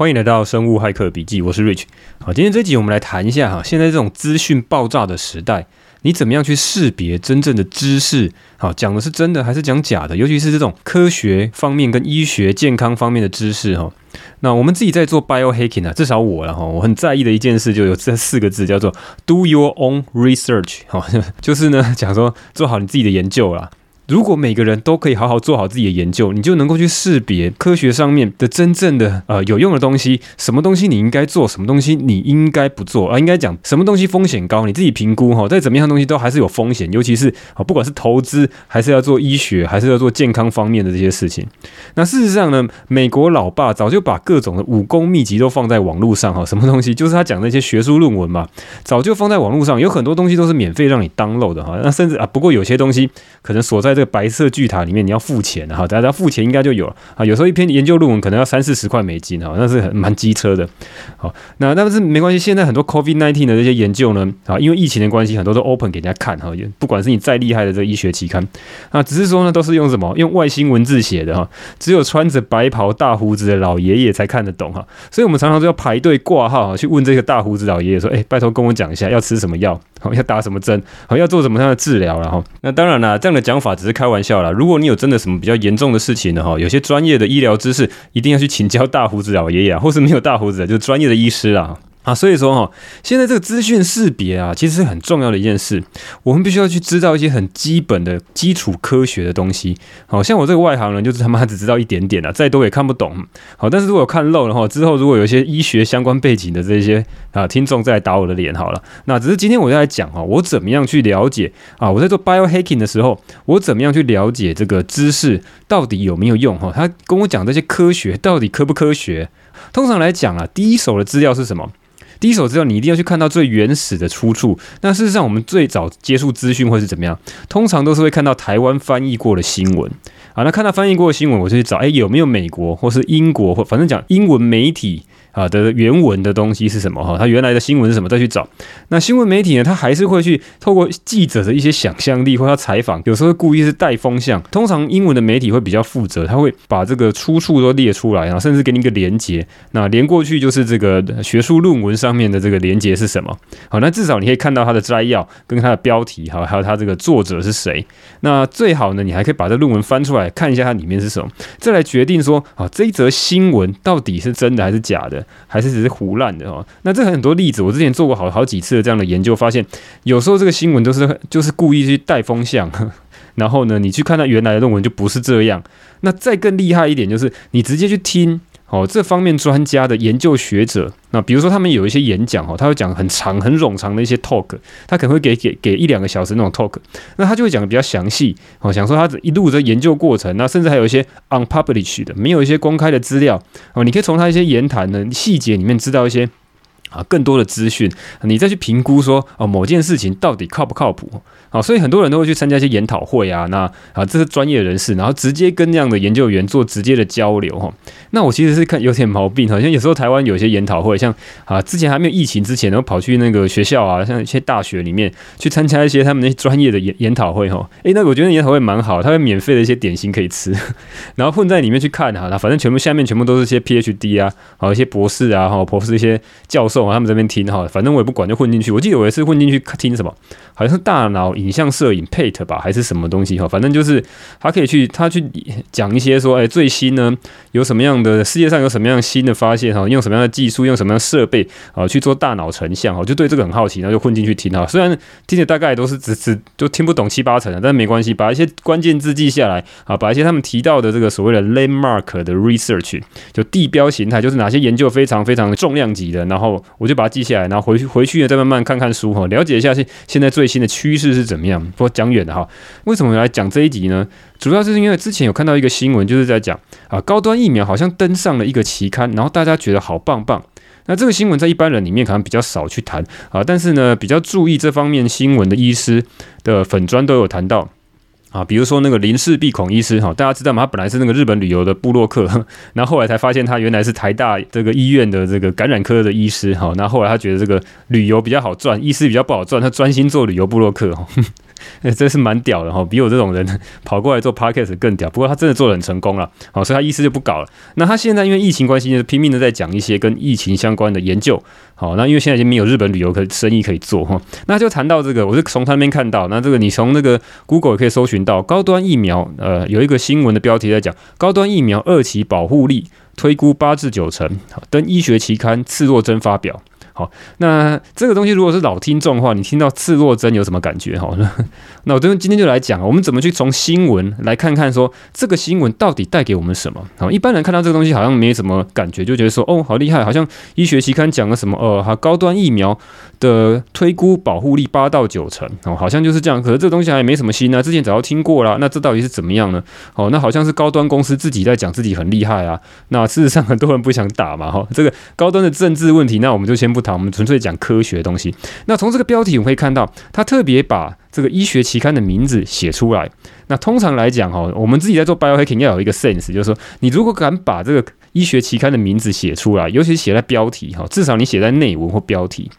欢迎来到生物骇客笔记，我是 Rich。好，今天这集我们来谈一下哈，现在这种资讯爆炸的时代，你怎么样去识别真正的知识？好，讲的是真的还是讲假的？尤其是这种科学方面跟医学健康方面的知识哈。那我们自己在做 biohacking 啊，至少我了哈，我很在意的一件事就有这四个字，叫做 Do your own research。哈，就是呢，讲说做好你自己的研究啦。如果每个人都可以好好做好自己的研究，你就能够去识别科学上面的真正的呃有用的东西，什么东西你应该做，什么东西你应该不做啊？应该讲什么东西风险高，你自己评估哈。再怎么样东西都还是有风险，尤其是啊，不管是投资还是要做医学，还是要做健康方面的这些事情。那事实上呢，美国老爸早就把各种的武功秘籍都放在网络上哈。什么东西？就是他讲那些学术论文嘛，早就放在网络上，有很多东西都是免费让你 download 的哈。那甚至啊，不过有些东西可能锁在白色巨塔里面，你要付钱哈，大家付钱应该就有了啊。有时候一篇研究论文可能要三四十块美金哈，那是很蛮机车的。好，那但是没关系，现在很多 COVID-19 的这些研究呢，啊，因为疫情的关系，很多都 open 给人家看哈。不管是你再厉害的这医学期刊，啊，只是说呢，都是用什么？用外星文字写的哈，只有穿着白袍大胡子的老爷爷才看得懂哈。所以我们常常都要排队挂号去问这个大胡子老爷爷说：“哎，拜托跟我讲一下，要吃什么药？好，要打什么针？好，要做什么样的治疗？”然后，那当然啦，这样的讲法只是开玩笑。啦。如果你有真的什么比较严重的事情的哈，有些专业的医疗知识一定要去请教大胡子老爷爷，或是没有大胡子，就是专业的医师啊。啊，所以说哈，现在这个资讯识别啊，其实是很重要的一件事。我们必须要去知道一些很基本的基础科学的东西。好像我这个外行人，就是他妈只知道一点点啊，再多也看不懂。好，但是如果看漏了哈，之后如果有一些医学相关背景的这些啊听众再来打我的脸好了。那只是今天我来讲哈，我怎么样去了解啊？我在做 biohacking 的时候，我怎么样去了解这个知识到底有没有用哈？他跟我讲这些科学到底科不科学？通常来讲啊，第一手的资料是什么？第一手资料，你一定要去看到最原始的出处。那事实上，我们最早接触资讯会是怎么样？通常都是会看到台湾翻译过的新闻啊。那看到翻译过的新闻，我就去找，哎，有没有美国或是英国或反正讲英文媒体。啊的原文的东西是什么哈？它原来的新闻是什么？再去找。那新闻媒体呢？他还是会去透过记者的一些想象力或他采访，有时候故意是带风向。通常英文的媒体会比较负责，他会把这个出处都列出来，然后甚至给你一个连结。那连过去就是这个学术论文上面的这个连结是什么？好，那至少你可以看到它的摘要跟它的标题，哈，还有它这个作者是谁。那最好呢，你还可以把这论文翻出来看一下它里面是什么，再来决定说啊，这一则新闻到底是真的还是假的。还是只是胡乱的哦。那这很多例子，我之前做过好好几次的这样的研究，发现有时候这个新闻都是就是故意去带风向，然后呢，你去看它原来的论文就不是这样。那再更厉害一点，就是你直接去听。哦，这方面专家的研究学者，那比如说他们有一些演讲哦，他会讲很长很冗长的一些 talk，他可能会给给给一两个小时那种 talk，那他就会讲的比较详细哦，想说他一路的研究过程，那甚至还有一些 unpublished 的，没有一些公开的资料哦，你可以从他一些言谈的细节里面知道一些。啊，更多的资讯，你再去评估说，哦，某件事情到底靠不靠谱？好，所以很多人都会去参加一些研讨会啊，那啊，这是专业人士，然后直接跟那样的研究员做直接的交流哈。那我其实是看有点毛病，好像有时候台湾有些研讨会，像啊，之前还没有疫情之前，然后跑去那个学校啊，像一些大学里面去参加一些他们那些专业的研研讨会哈。诶，那我觉得研讨会蛮好，他会免费的一些点心可以吃，然后混在里面去看哈，那反正全部下面全部都是些 PhD 啊，好一些博士啊，哈，博士一些教授啊。他们这边听哈，反正我也不管，就混进去。我记得有一次混进去听什么，好像是大脑影像摄影 PET 吧，还是什么东西哈。反正就是他可以去，他去讲一些说，哎，最新呢有什么样的世界上有什么样新的发现哈，用什么样的技术，用什么样的设备啊去做大脑成像哈，就对这个很好奇，然后就混进去听哈。虽然听的大概都是只只就听不懂七八成的，但没关系，把一些关键字记下来啊，把一些他们提到的这个所谓的 landmark 的 research 就地标形态，就是哪些研究非常非常重量级的，然后。我就把它记下来，然后回去回去呢，再慢慢看看书哈，了解一下现现在最新的趋势是怎么样。不过讲远了哈，为什么来讲这一集呢？主要是因为之前有看到一个新闻，就是在讲啊，高端疫苗好像登上了一个期刊，然后大家觉得好棒棒。那这个新闻在一般人里面可能比较少去谈啊，但是呢，比较注意这方面新闻的医师的粉砖都有谈到。啊，比如说那个林氏璧孔医师哈，大家知道吗？他本来是那个日本旅游的部落客，然后后来才发现他原来是台大这个医院的这个感染科的医师哈。那后来他觉得这个旅游比较好赚，医师比较不好赚，他专心做旅游布洛克哈。这是蛮屌的哈，比我这种人 跑过来做 podcast 更屌。不过他真的做得很成功了，好，所以他意思就不搞了。那他现在因为疫情关系，就拼命的在讲一些跟疫情相关的研究。好，那因为现在已经没有日本旅游可生意可以做哈，那就谈到这个，我是从他那边看到，那这个你从那个 Google 也可以搜寻到高端疫苗，呃，有一个新闻的标题在讲高端疫苗二期保护力推估八至九成，登医学期刊刺若针发表。好，那这个东西如果是老听众的话，你听到刺若针有什么感觉？哈，那我这边今天就来讲，我们怎么去从新闻来看看说这个新闻到底带给我们什么？好，一般人看到这个东西好像没什么感觉，就觉得说哦，好厉害，好像医学期刊讲了什么呃，哈，高端疫苗的推估保护力八到九成，哦，好像就是这样。可是这个东西还没什么新啊，之前早就听过了。那这到底是怎么样呢？哦，那好像是高端公司自己在讲自己很厉害啊。那事实上很多人不想打嘛，哈，这个高端的政治问题，那我们就先不谈。我们纯粹讲科学的东西。那从这个标题我们可以看到，他特别把这个医学期刊的名字写出来。那通常来讲，哈，我们自己在做 biohacking 要有一个 sense，就是说，你如果敢把这个医学期刊的名字写出来，尤其写在标题，哈，至少你写在内文或标题。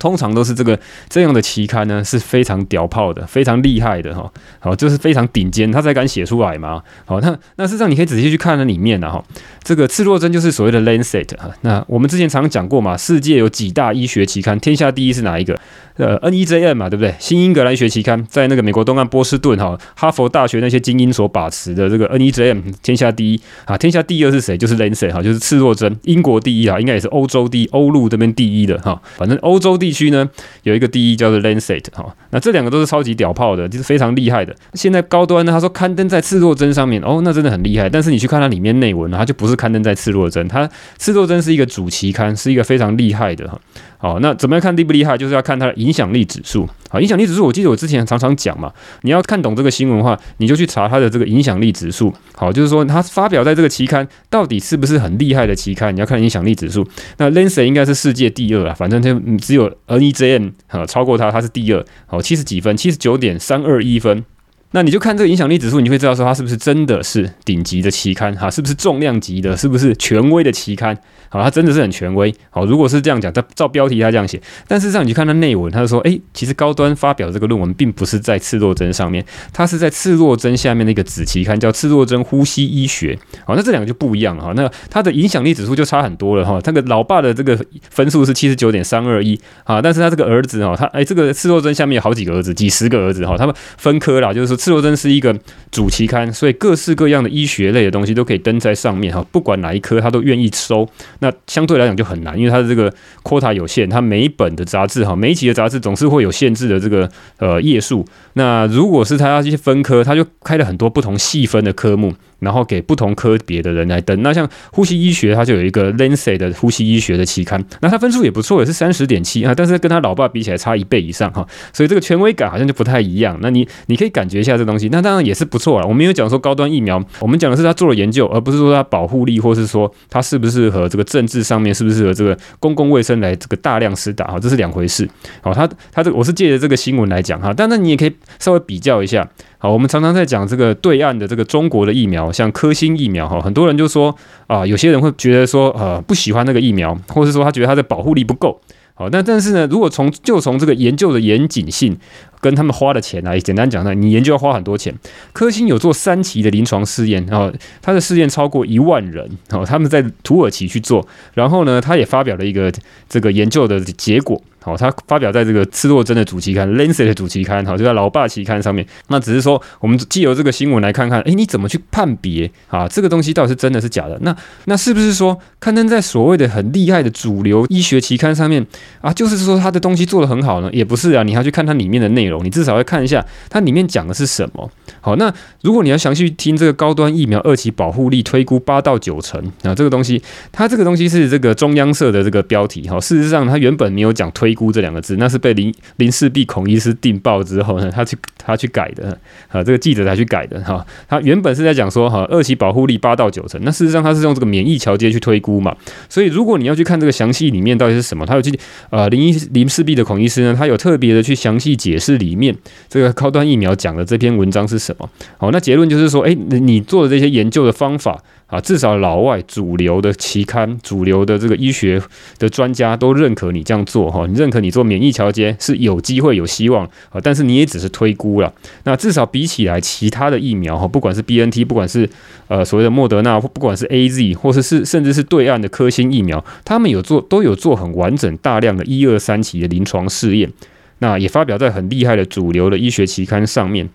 通常都是这个这样的期刊呢，是非常屌炮的，非常厉害的哈，好，就是非常顶尖，他才敢写出来嘛。好，那那事实上你可以仔细去看那里面呢哈，这个刺若针就是所谓的 Lancet 哈。那我们之前常讲过嘛，世界有几大医学期刊，天下第一是哪一个？呃，NEJM 嘛，对不对？新英格兰医学期刊在那个美国东岸波士顿哈，哈佛大学那些精英所把持的这个 NEJM 天下第一啊，天下第二是谁？就是 Lancet 哈，就是刺若针，英国第一啊，应该也是欧洲第一，欧陆这边第一的哈。反正欧洲第地区呢有一个第一叫做 Lancet 哈，那这两个都是超级屌炮的，就是非常厉害的。现在高端呢，他说刊登在刺若针上面，哦，那真的很厉害。但是你去看它里面内文，它就不是刊登在刺若针，它刺若针是一个主期刊，是一个非常厉害的哈。好，那怎么样看厉不厉害？就是要看它的影响力指数。好，影响力指数，我记得我之前常常讲嘛，你要看懂这个新闻的话，你就去查它的这个影响力指数。好，就是说它发表在这个期刊到底是不是很厉害的期刊，你要看影响力指数。那 Lancet 应该是世界第二啊，反正它只有 NEJM 哈超过它，它是第二。好，七十几分，七十九点三二一分。那你就看这个影响力指数，你会知道说它是不是真的是顶级的期刊哈，是不是重量级的，是不是权威的期刊？好，它真的是很权威。好，如果是这样讲，它照标题它这样写，但事实上你去看它内文，它就说，诶，其实高端发表这个论文并不是在刺若针上面，它是在刺若针下面的一个子期刊，叫刺若针呼吸医学。好，那这两个就不一样了哈。那它的影响力指数就差很多了哈。它的老爸的这个分数是七十九点三二一啊，但是他这个儿子哈，他诶，这个刺若针下面有好几个儿子，几十个儿子哈，他们分科啦，就是说。刺若针是一个主期刊，所以各式各样的医学类的东西都可以登在上面哈，不管哪一科他都愿意收。那相对来讲就很难，因为它的这个 quota 有限，它每一本的杂志哈，每一期的杂志总是会有限制的这个呃页数。那如果是他要去分科，他就开了很多不同细分的科目。然后给不同科别的人来登，那像呼吸医学，它就有一个 Lancet 的呼吸医学的期刊，那它分数也不错，也是三十点七啊，但是跟他老爸比起来差一倍以上哈，所以这个权威感好像就不太一样。那你你可以感觉一下这东西，那当然也是不错了。我们没有讲说高端疫苗，我们讲的是他做了研究，而不是说它保护力，或是说它适不适合这个政治上面，适不适合这个公共卫生来这个大量施打哈，这是两回事。好，他他这我是借着这个新闻来讲哈，但那你也可以稍微比较一下。好，我们常常在讲这个对岸的这个中国的疫苗，像科兴疫苗哈，很多人就说啊，有些人会觉得说呃不喜欢那个疫苗，或者是说他觉得它的保护力不够。好，那但是呢，如果从就从这个研究的严谨性。跟他们花的钱来，简单讲呢，你研究要花很多钱。科兴有做三期的临床试验，然后他的试验超过一万人，哦，他们在土耳其去做，然后呢，他也发表了一个这个研究的结果，好，他发表在这个赤裸针的主期刊《Lancet》的主期刊，好，就在老爸期刊上面。那只是说，我们借由这个新闻来看看，诶，你怎么去判别啊？这个东西到底是真的是假的？那那是不是说刊登在所谓的很厉害的主流医学期刊上面啊？就是说他的东西做得很好呢？也不是啊，你要去看它里面的内容。你至少要看一下它里面讲的是什么。好，那如果你要详细听这个高端疫苗二期保护力推估八到九成啊，这个东西，它这个东西是这个中央社的这个标题。好，事实上它原本没有讲推推估这两个字，那是被林林氏璧孔医师订报之后呢，他去他去改的啊，这个记者才去改的哈。他原本是在讲说哈，二期保护力八到九成，那事实上他是用这个免疫桥接去推估嘛。所以如果你要去看这个详细里面到底是什么，他有去呃林一林氏璧的孔医师呢，他有特别的去详细解释里面这个高端疫苗讲的这篇文章是什么？好，那结论就是说，诶，你做的这些研究的方法，啊，至少老外主流的期刊、主流的这个医学的专家都认可你这样做哈，你认可你做免疫调节是有机会、有希望啊，但是你也只是推估了。那至少比起来，其他的疫苗哈，不管是 BNT，不管是呃所谓的莫德纳，或不管是 AZ，或者是甚至是对岸的科兴疫苗，他们有做都有做很完整、大量的一二三期的临床试验，那也发表在很厉害的主流的医学期刊上面。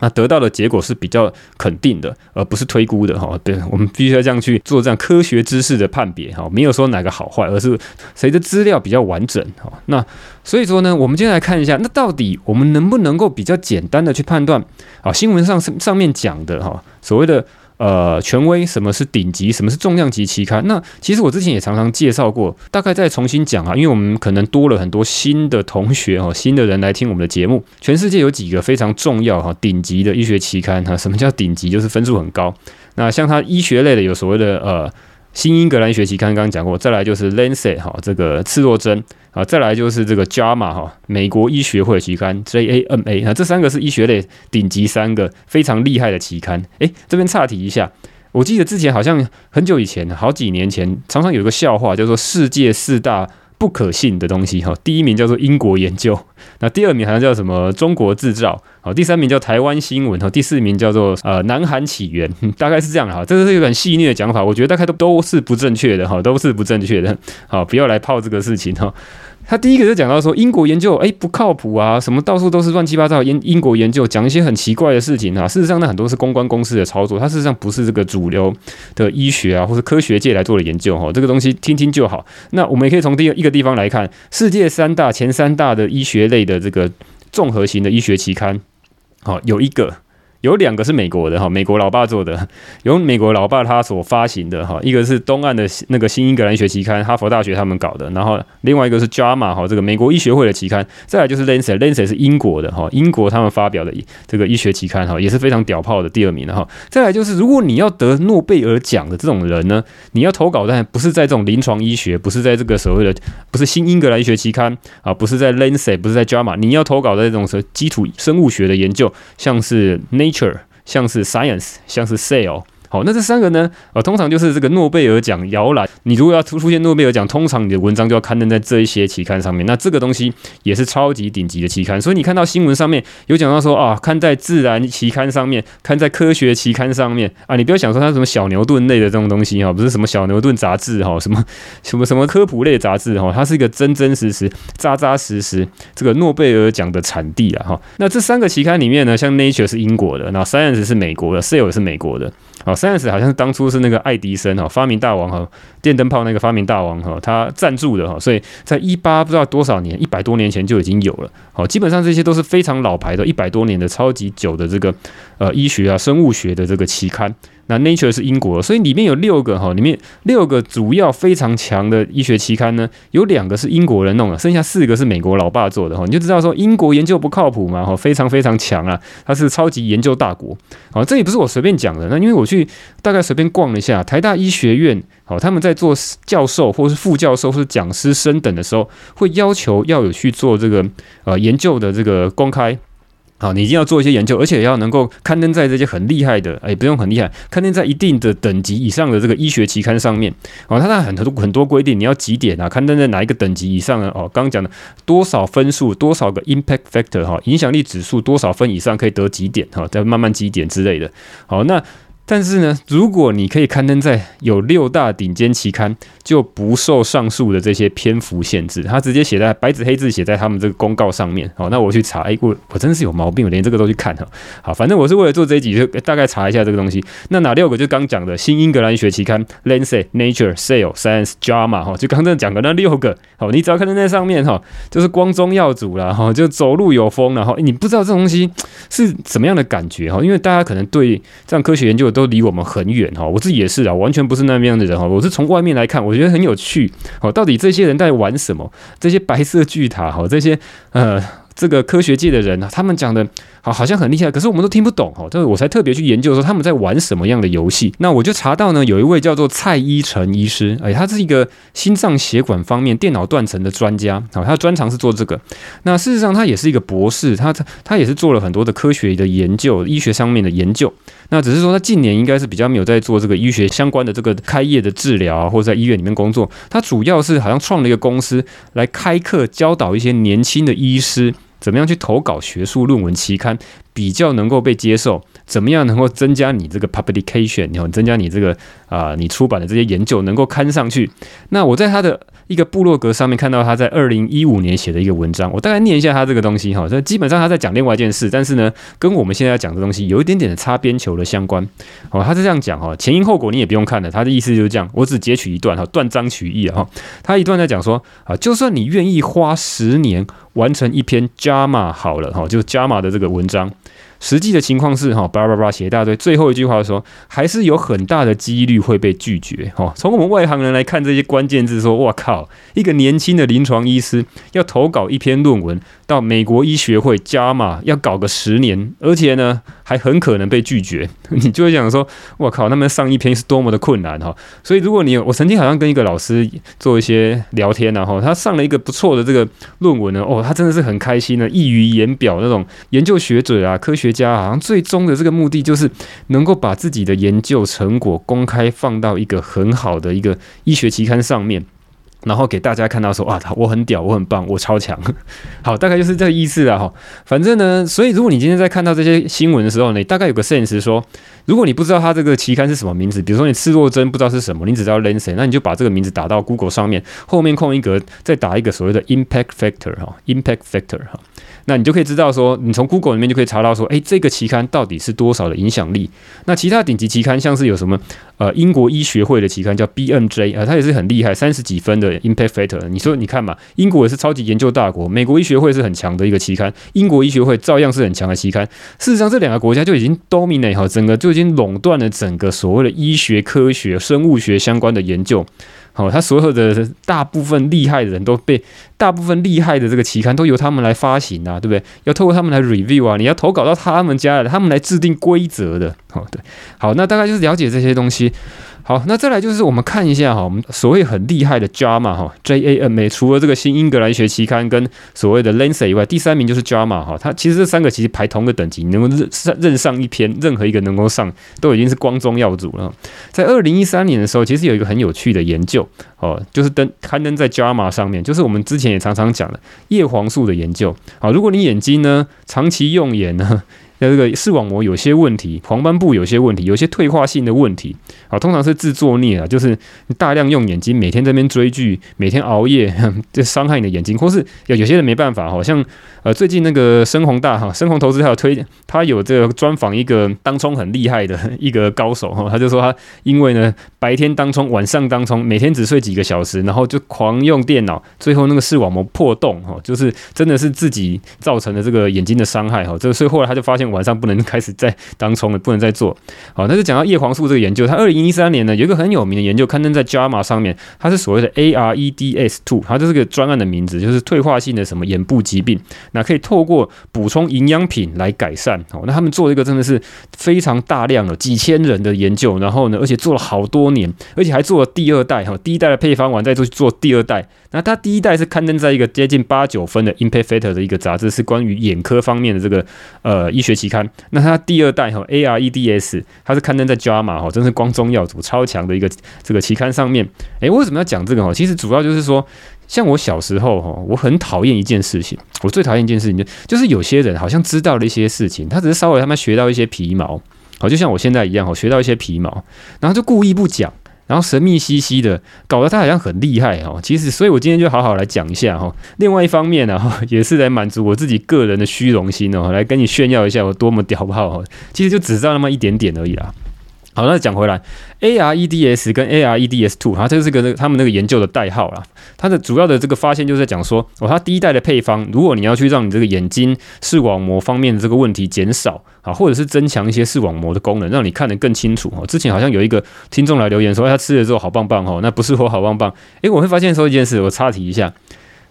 那得到的结果是比较肯定的，而不是推估的哈。对，我们必须要这样去做这样科学知识的判别哈，没有说哪个好坏，而是谁的资料比较完整哈。那所以说呢，我们今天来看一下，那到底我们能不能够比较简单的去判断啊？新闻上上面讲的哈，所谓的。呃，权威，什么是顶级，什么是重量级期刊？那其实我之前也常常介绍过，大概再重新讲啊，因为我们可能多了很多新的同学哈，新的人来听我们的节目。全世界有几个非常重要哈，顶级的医学期刊哈，什么叫顶级？就是分数很高。那像它医学类的有所谓的呃。新英格兰学期刊刚刚讲过，再来就是《Lancet》哈，这个刺胳针啊，再来就是这个《JAMA》哈，美国医学会期刊 JAMA 啊，这三个是医学类顶级三个非常厉害的期刊。诶，这边岔题一下，我记得之前好像很久以前，好几年前，常常有一个笑话，叫做“世界四大”。不可信的东西哈，第一名叫做英国研究，那第二名好像叫什么中国制造，好，第三名叫台湾新闻，哈，第四名叫做呃南韩起源，大概是这样哈，这个是一个很细腻的讲法，我觉得大概都都是不正确的哈，都是不正确的，好，不要来泡这个事情哈。他第一个就讲到说英国研究，哎，不靠谱啊，什么到处都是乱七八糟英英国研究，讲一些很奇怪的事情啊。事实上，那很多是公关公司的操作，它事实上不是这个主流的医学啊，或是科学界来做的研究哈。这个东西听听就好。那我们也可以从第一个地方来看，世界三大前三大的医学类的这个综合型的医学期刊，好，有一个。有两个是美国的哈，美国老爸做的，由美国老爸他所发行的哈，一个是东岸的那个新英格兰学期刊，哈佛大学他们搞的，然后另外一个是 JAMA 哈，这个美国医学会的期刊，再来就是 Lancet，Lancet 是英国的哈，英国他们发表的这个医学期刊哈，也是非常屌炮的第二名的哈，再来就是如果你要得诺贝尔奖的这种人呢，你要投稿但不是在这种临床医学，不是在这个所谓的不是新英格兰医学期刊啊，不是在 Lancet，不是在 JAMA，你要投稿在这种什么基础生物学的研究，像是 Nature，像是 Science，像是 Cell。 好，那这三个呢？呃，通常就是这个诺贝尔奖摇篮。你如果要出出现诺贝尔奖，通常你的文章就要刊登在这一些期刊上面。那这个东西也是超级顶级的期刊。所以你看到新闻上面有讲到说啊，刊在自然期刊上面，刊在科学期刊上面啊，你不要想说它什么小牛顿类的这种东西哈，不是什么小牛顿杂志哈，什么什么什么科普类杂志哈，它是一个真真实实、扎扎实实这个诺贝尔奖的产地啊哈。那这三个期刊里面呢，像 Nature 是英国的，那 Science 是美国的，Cell 也是美国的。好，Science 好像是当初是那个爱迪生哈，发明大王哈，电灯泡那个发明大王哈，他赞助的哈，所以在一八不知道多少年，一百多年前就已经有了。好，基本上这些都是非常老牌的，一百多年的超级久的这个呃医学啊、生物学的这个期刊。那 Nature 是英国，所以里面有六个哈，里面六个主要非常强的医学期刊呢，有两个是英国人弄的，剩下四个是美国老爸做的哈，你就知道说英国研究不靠谱嘛哈，非常非常强啊，它是超级研究大国。好，这也不是我随便讲的，那因为我去大概随便逛了一下台大医学院，好，他们在做教授或是副教授或是讲师升等的时候，会要求要有去做这个呃研究的这个公开。好，你一定要做一些研究，而且要能够刊登在这些很厉害的，哎，不用很厉害，刊登在一定的等级以上的这个医学期刊上面。哦，它那很多很多规定，你要几点啊？刊登在哪一个等级以上呢？哦，刚刚讲的多少分数，多少个 impact factor 哈，影响力指数多少分以上可以得几点哈？再慢慢几点之类的。好，那。但是呢，如果你可以刊登在有六大顶尖期刊，就不受上述的这些篇幅限制。他直接写在白纸黑字写在他们这个公告上面。好，那我去查，哎，我我真是有毛病，我连这个都去看哈。好，反正我是为了做这一集，就大概查一下这个东西。那哪六个？就刚讲的新英格兰医学期刊，Lancet、Nature、Cell、Science、JAMA 哈，就刚刚讲的那六个。好，你只要刊登在上面哈，就是光宗耀祖了哈，就走路有风了哈。你不知道这东西是怎么样的感觉哈，因为大家可能对这样科学研究都都离我们很远哈，我自己也是啊，完全不是那么样的人哈。我是从外面来看，我觉得很有趣。哦，到底这些人在玩什么？这些白色巨塔哈，这些呃这个科学界的人啊，他们讲的好好像很厉害，可是我们都听不懂哦。这个我才特别去研究说他们在玩什么样的游戏。那我就查到呢，有一位叫做蔡依晨医师，哎，他是一个心脏血管方面电脑断层的专家，好，他专长是做这个。那事实上他也是一个博士，他他他也是做了很多的科学的研究，医学上面的研究。那只是说他近年应该是比较没有在做这个医学相关的这个开业的治疗啊，或者在医院里面工作。他主要是好像创了一个公司来开课教导一些年轻的医师。怎么样去投稿学术论文期刊比较能够被接受？怎么样能够增加你这个 publication，然后增加你这个啊、你出版的这些研究能够刊上去？那我在他的一个部落格上面看到他在二零一五年写的一个文章，我大概念一下他这个东西哈。这基本上他在讲另外一件事，但是呢，跟我们现在要讲的东西有一点点的擦边球的相关。哦，他是这样讲哈，前因后果你也不用看了，他的意思就是这样，我只截取一段哈，断章取义哈。他一段在讲说啊，就算你愿意花十年。完成一篇 JAMA 好了哈，就是 JAMA 的这个文章。实际的情况是哈，叭叭叭写一大堆，最后一句话说，还是有很大的几率会被拒绝哈。从我们外行人来看这些关键字，说哇靠，一个年轻的临床医师要投稿一篇论文到美国医学会加码要搞个十年，而且呢还很可能被拒绝，你就会想说，我靠，那么上一篇是多么的困难哈。所以如果你有，我曾经好像跟一个老师做一些聊天然后他上了一个不错的这个论文呢，哦，他真的是很开心的，溢于言表那种研究学者啊，科学。家啊好像最终的这个目的就是能够把自己的研究成果公开放到一个很好的一个医学期刊上面，然后给大家看到说啊，我很屌，我很棒，我超强。好，大概就是这个意思了哈。反正呢，所以如果你今天在看到这些新闻的时候呢，大概有个摄影师说，如果你不知道它这个期刊是什么名字，比如说你赤若真不知道是什么，你只知道 Lancet，那你就把这个名字打到 Google 上面，后面空一格，再打一个所谓的 Impact Factor 哈，Impact Factor 哈。那你就可以知道说，你从 Google 里面就可以查到说，诶，这个期刊到底是多少的影响力？那其他顶级期刊像是有什么？呃，英国医学会的期刊叫 BMJ 啊，它也是很厉害，三十几分的 Impact Factor。你说你看嘛，英国也是超级研究大国，美国医学会是很强的一个期刊，英国医学会照样是很强的期刊。事实上，这两个国家就已经 dominate 哈，整个就已经垄断了整个所谓的医学科学、生物学相关的研究。好，他所有的大部分厉害的人都被大部分厉害的这个期刊都由他们来发行啊，对不对？要透过他们来 review 啊，你要投稿到他们家的，他们来制定规则的。好，对，好，那大概就是了解这些东西。好，那再来就是我们看一下哈，我们所谓很厉害的 JAMA 哈，J A M A，除了这个新英格兰学期刊跟所谓的 Lancet 以外，第三名就是 JAMA 哈，它其实这三个其实排同个等级，你能够任上任上一篇，任何一个能够上，都已经是光宗耀祖了。在二零一三年的时候，其实有一个很有趣的研究哦，就是登刊登在 JAMA 上面，就是我们之前也常常讲的叶黄素的研究。好，如果你眼睛呢长期用眼呢，那这个视网膜有些问题，黄斑部有些问题，有些退化性的问题，啊，通常是自作孽啊，就是大量用眼睛，每天在那边追剧，每天熬夜，就伤害你的眼睛，或是有有些人没办法，好像呃最近那个深红大哈，深红投资他有推，他有这个专访一个当冲很厉害的一个高手哈，他就说他因为呢白天当冲，晚上当冲，每天只睡几个小时，然后就狂用电脑，最后那个视网膜破洞哈，就是真的是自己造成的这个眼睛的伤害哈，这所以后来他就发现。晚上不能开始再当冲了，不能再做。好，那就讲到叶黄素这个研究，它二零一三年呢有一个很有名的研究刊登在 JAMA 上面，它是所谓的 AREDs Two，它就是个专案的名字，就是退化性的什么眼部疾病，那可以透过补充营养品来改善。哦，那他们做这个真的是非常大量的几千人的研究，然后呢，而且做了好多年，而且还做了第二代哈，第一代的配方完再做做第二代。那它第一代是刊登在一个接近八九分的 Impact Factor 的一个杂志，是关于眼科方面的这个呃医学期刊。那它第二代哈 AREDS，它是刊登在 JAMA 哈，真是光宗耀祖、超强的一个这个期刊上面。诶，为什么要讲这个哈？其实主要就是说，像我小时候哈，我很讨厌一件事情，我最讨厌一件事情就就是有些人好像知道了一些事情，他只是稍微他妈学到一些皮毛，好，就像我现在一样哈，学到一些皮毛，然后就故意不讲。然后神秘兮兮的，搞得他好像很厉害哦。其实，所以我今天就好好来讲一下哈。另外一方面呢，哈 也是来满足我自己个人的虚荣心哦，来跟你炫耀一下我多么屌炮哦。其实就只知道那么一点点而已啦。好，那讲回来，AREDS 跟 AREDS2，它这是个那他们那个研究的代号啦。它的主要的这个发现就是在讲说，哦，它第一代的配方，如果你要去让你这个眼睛视网膜方面的这个问题减少啊，或者是增强一些视网膜的功能，让你看得更清楚。哦，之前好像有一个听众来留言说，他吃了之后好棒棒哦，那不是说好棒棒。诶，我会发现说一件事，我插题一下，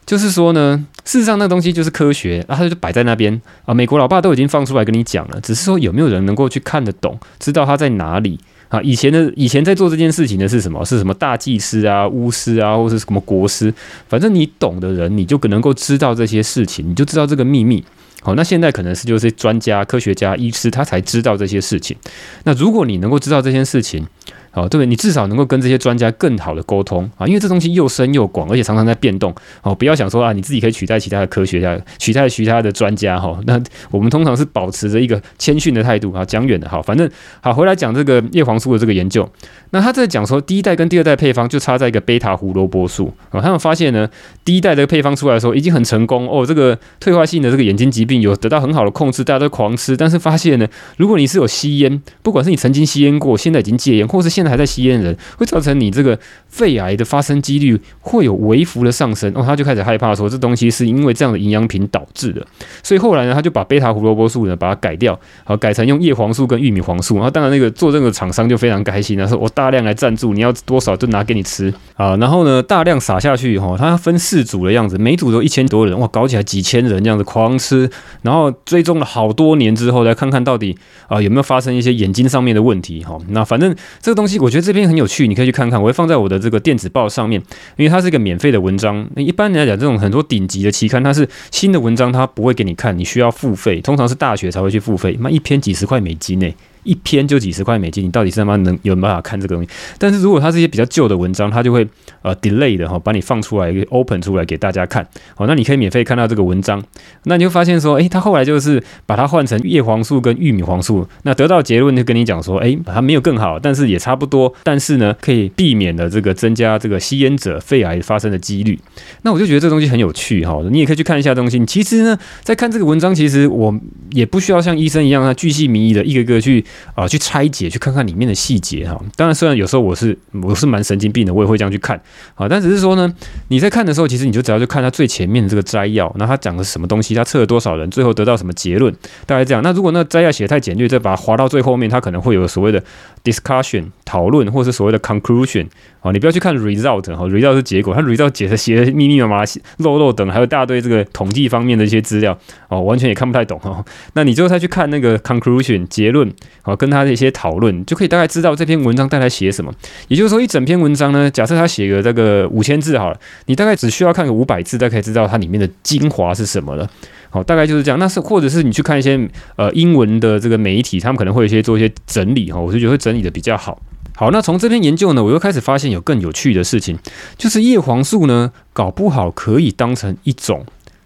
就是说呢，事实上，那东西就是科学，然后就摆在那边啊。美国老爸都已经放出来跟你讲了，只是说有没有人能够去看得懂，知道它在哪里啊？以前的以前在做这件事情的是什么？是什么大祭司啊、巫师啊，或是什么国师？反正你懂的人，你就可能够知道这些事情，你就知道这个秘密。好，那现在可能是就是专家、科学家、医师，他才知道这些事情。那如果你能够知道这件事情，哦，对，你至少能够跟这些专家更好的沟通啊，因为这东西又深又广，而且常常在变动。哦，不要想说啊，你自己可以取代其他的科学家，取代其他的专家哈。那我们通常是保持着一个谦逊的态度啊，讲远的哈，反正好回来讲这个叶黄素的这个研究。那他在讲说，第一代跟第二代配方就差在一个贝塔胡萝卜素啊。他们发现呢，第一代的配方出来的时候已经很成功哦，这个退化性的这个眼睛疾病有得到很好的控制，大家都狂吃。但是发现呢，如果你是有吸烟，不管是你曾经吸烟过，现在已经戒烟，或是现在还在吸烟人，会造成你这个肺癌的发生几率会有微幅的上升。哦，他就开始害怕说，这东西是因为这样的营养品导致的。所以后来呢，他就把贝塔胡萝卜素呢把它改掉，好改成用叶黄素跟玉米黄素。然后当然那个做这个厂商就非常开心了，说我。大量来赞助，你要多少就拿给你吃啊！然后呢，大量撒下去哈，它分四组的样子，每组都一千多人哇，搞起来几千人这样子狂吃，然后追踪了好多年之后，来看看到底啊有没有发生一些眼睛上面的问题哈。那反正这个东西我觉得这篇很有趣，你可以去看看，我会放在我的这个电子报上面，因为它是一个免费的文章。那一般来讲，这种很多顶级的期刊，它是新的文章，它不会给你看，你需要付费，通常是大学才会去付费，那一篇几十块美金呢。一篇就几十块美金，你到底是他妈能有办法看这个东西？但是如果它是一些比较旧的文章，它就会呃 delay 的哈，把你放出来，open 出来给大家看。好，那你可以免费看到这个文章。那你就发现说，诶，它后来就是把它换成叶黄素跟玉米黄素，那得到结论就跟你讲说，诶，它没有更好，但是也差不多，但是呢，可以避免了这个增加这个吸烟者肺癌发生的几率。那我就觉得这东西很有趣哈，你也可以去看一下东西。其实呢，在看这个文章，其实我也不需要像医生一样，他巨细靡遗的一个个去。啊，去拆解，去看看里面的细节哈。当然，虽然有时候我是我是蛮神经病的，我也会这样去看啊。但只是说呢，你在看的时候，其实你就只要去看它最前面的这个摘要，那它讲的是什么东西，它测了多少人，最后得到什么结论，大概这样。那如果那摘要写得太简略，再把它划到最后面，它可能会有所谓的 discussion 讨论，或是所谓的 conclusion 啊。你不要去看 result 哈，result 是结果，它 result 写的写的密密麻麻、漏漏等，还有大堆这个统计方面的一些资料哦，完全也看不太懂哈。那你最后再去看那个 conclusion 结论。好，跟他的一些讨论，就可以大概知道这篇文章大概写什么。也就是说，一整篇文章呢，假设他写个这个五千字好了，你大概只需要看个五百字，大概知道它里面的精华是什么了。好，大概就是这样。那是或者是你去看一些呃英文的这个媒体，他们可能会有一些做一些整理哈，我就觉得会整理的比较好。好，那从这篇研究呢，我又开始发现有更有趣的事情，就是叶黄素呢，搞不好可以当成一种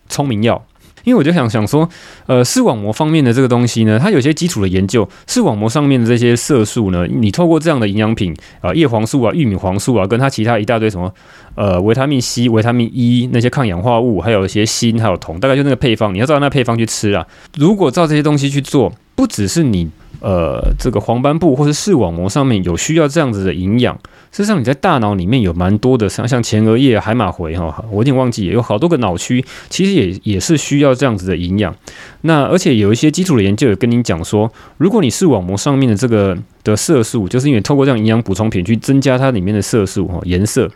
聪明药。因为我就想想说，呃，视网膜方面的这个东西呢，它有些基础的研究，视网膜上面的这些色素呢，你透过这样的营养品啊，叶黄素啊、玉米黄素啊，跟它其他一大堆什么，呃，维他命 C、维他命 E 那些抗氧化物，还有一些锌，还有铜，大概就那个配方，你要照那配方去吃啊。如果照这些东西去做，不只是你。呃，这个黄斑部或是视网膜上面有需要这样子的营养，事实上你在大脑里面有蛮多的，像像前额叶、海马回哈，我有点忘记，有好多个脑区，其实也也是需要这样子的营养。那而且有一些基础的研究有跟你讲说，如果你视网膜上面的这个的色素，就是因为透过这样营养补充品去增加它里面的色素哈颜色，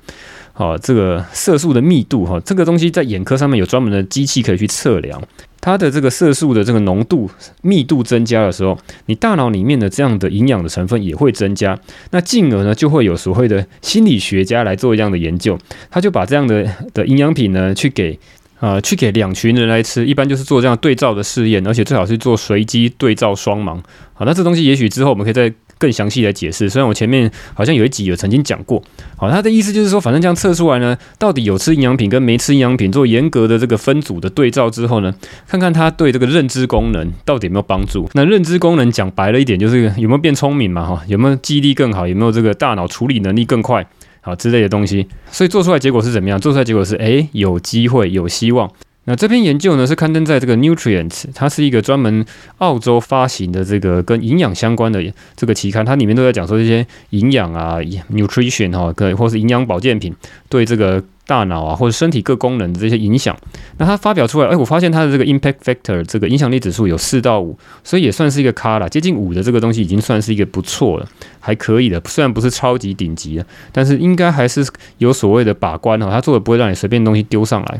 好这个色素的密度哈，这个东西在眼科上面有专门的机器可以去测量。它的这个色素的这个浓度密度增加的时候，你大脑里面的这样的营养的成分也会增加，那进而呢就会有所谓的心理学家来做这样的研究，他就把这样的的营养品呢去给、呃、去给两群人来吃，一般就是做这样对照的试验，而且最好是做随机对照双盲。好，那这东西也许之后我们可以再。更详细来解释，虽然我前面好像有一集有曾经讲过，好，他的意思就是说，反正这样测出来呢，到底有吃营养品跟没吃营养品做严格的这个分组的对照之后呢，看看他对这个认知功能到底有没有帮助。那认知功能讲白了一点，就是有没有变聪明嘛，哈，有没有记忆力更好，有没有这个大脑处理能力更快，好之类的东西。所以做出来结果是怎么样？做出来结果是，诶，有机会，有希望。那这篇研究呢，是刊登在这个 Nutrients，它是一个专门澳洲发行的这个跟营养相关的这个期刊，它里面都在讲说这些营养啊，nutrition 哈，可或是营养保健品对这个大脑啊或者身体各功能的这些影响。那它发表出来，哎，我发现它的这个 impact factor 这个影响力指数有四到五，所以也算是一个咖了，接近五的这个东西已经算是一个不错了，还可以的，虽然不是超级顶级的，但是应该还是有所谓的把关哈，它做的不会让你随便东西丢上来。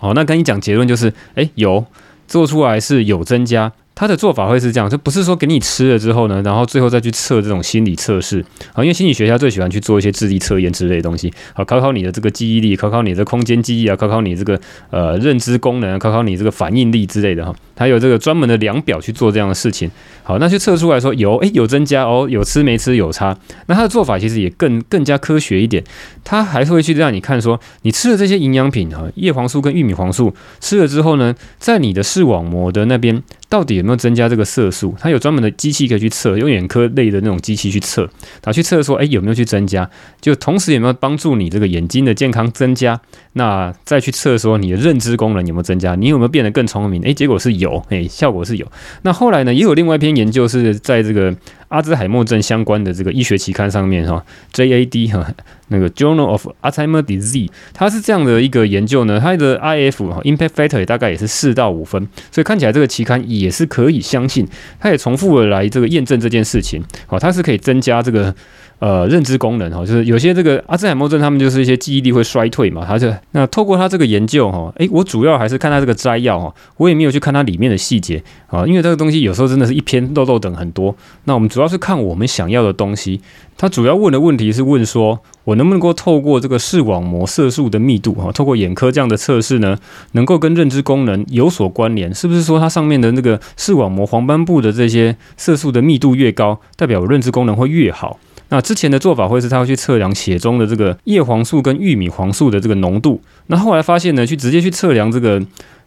好，那跟你讲结论就是，哎，有做出来是有增加。他的做法会是这样，就不是说给你吃了之后呢，然后最后再去测这种心理测试啊，因为心理学家最喜欢去做一些智力测验之类的东西，好，考考你的这个记忆力，考考你的空间记忆啊，考考你这个呃认知功能，考考你这个反应力之类的哈，还有这个专门的量表去做这样的事情。好，那去测出来说有，诶，有增加哦，有吃没吃有差。那他的做法其实也更更加科学一点，他还是会去让你看说，你吃了这些营养品哈，叶黄素跟玉米黄素吃了之后呢，在你的视网膜的那边。到底有没有增加这个色素？它有专门的机器可以去测，用眼科类的那种机器去测，然后去测说，哎，有没有去增加？就同时有没有帮助你这个眼睛的健康增加？那再去测说你的认知功能有没有增加？你有没有变得更聪明？哎，结果是有，哎，效果是有。那后来呢，也有另外一篇研究是在这个。阿兹海默症相关的这个医学期刊上面哈，JAD 哈，那个 Journal of Alzheimer's Disease，它是这样的一个研究呢，它的 IF 哈 Impact Factor 大概也是四到五分，所以看起来这个期刊也是可以相信，它也重复的来这个验证这件事情，好，它是可以增加这个。呃，认知功能哈，就是有些这个阿兹海默症，他们就是一些记忆力会衰退嘛。他就那透过他这个研究哈，诶，我主要还是看他这个摘要哈，我也没有去看它里面的细节啊，因为这个东西有时候真的是一篇漏漏等很多。那我们主要是看我们想要的东西。他主要问的问题是问说，我能不能够透过这个视网膜色素的密度哈，透过眼科这样的测试呢，能够跟认知功能有所关联？是不是说它上面的那个视网膜黄斑部的这些色素的密度越高，代表我认知功能会越好？那之前的做法会是，他会去测量血中的这个叶黄素跟玉米黄素的这个浓度。那后来发现呢，去直接去测量这个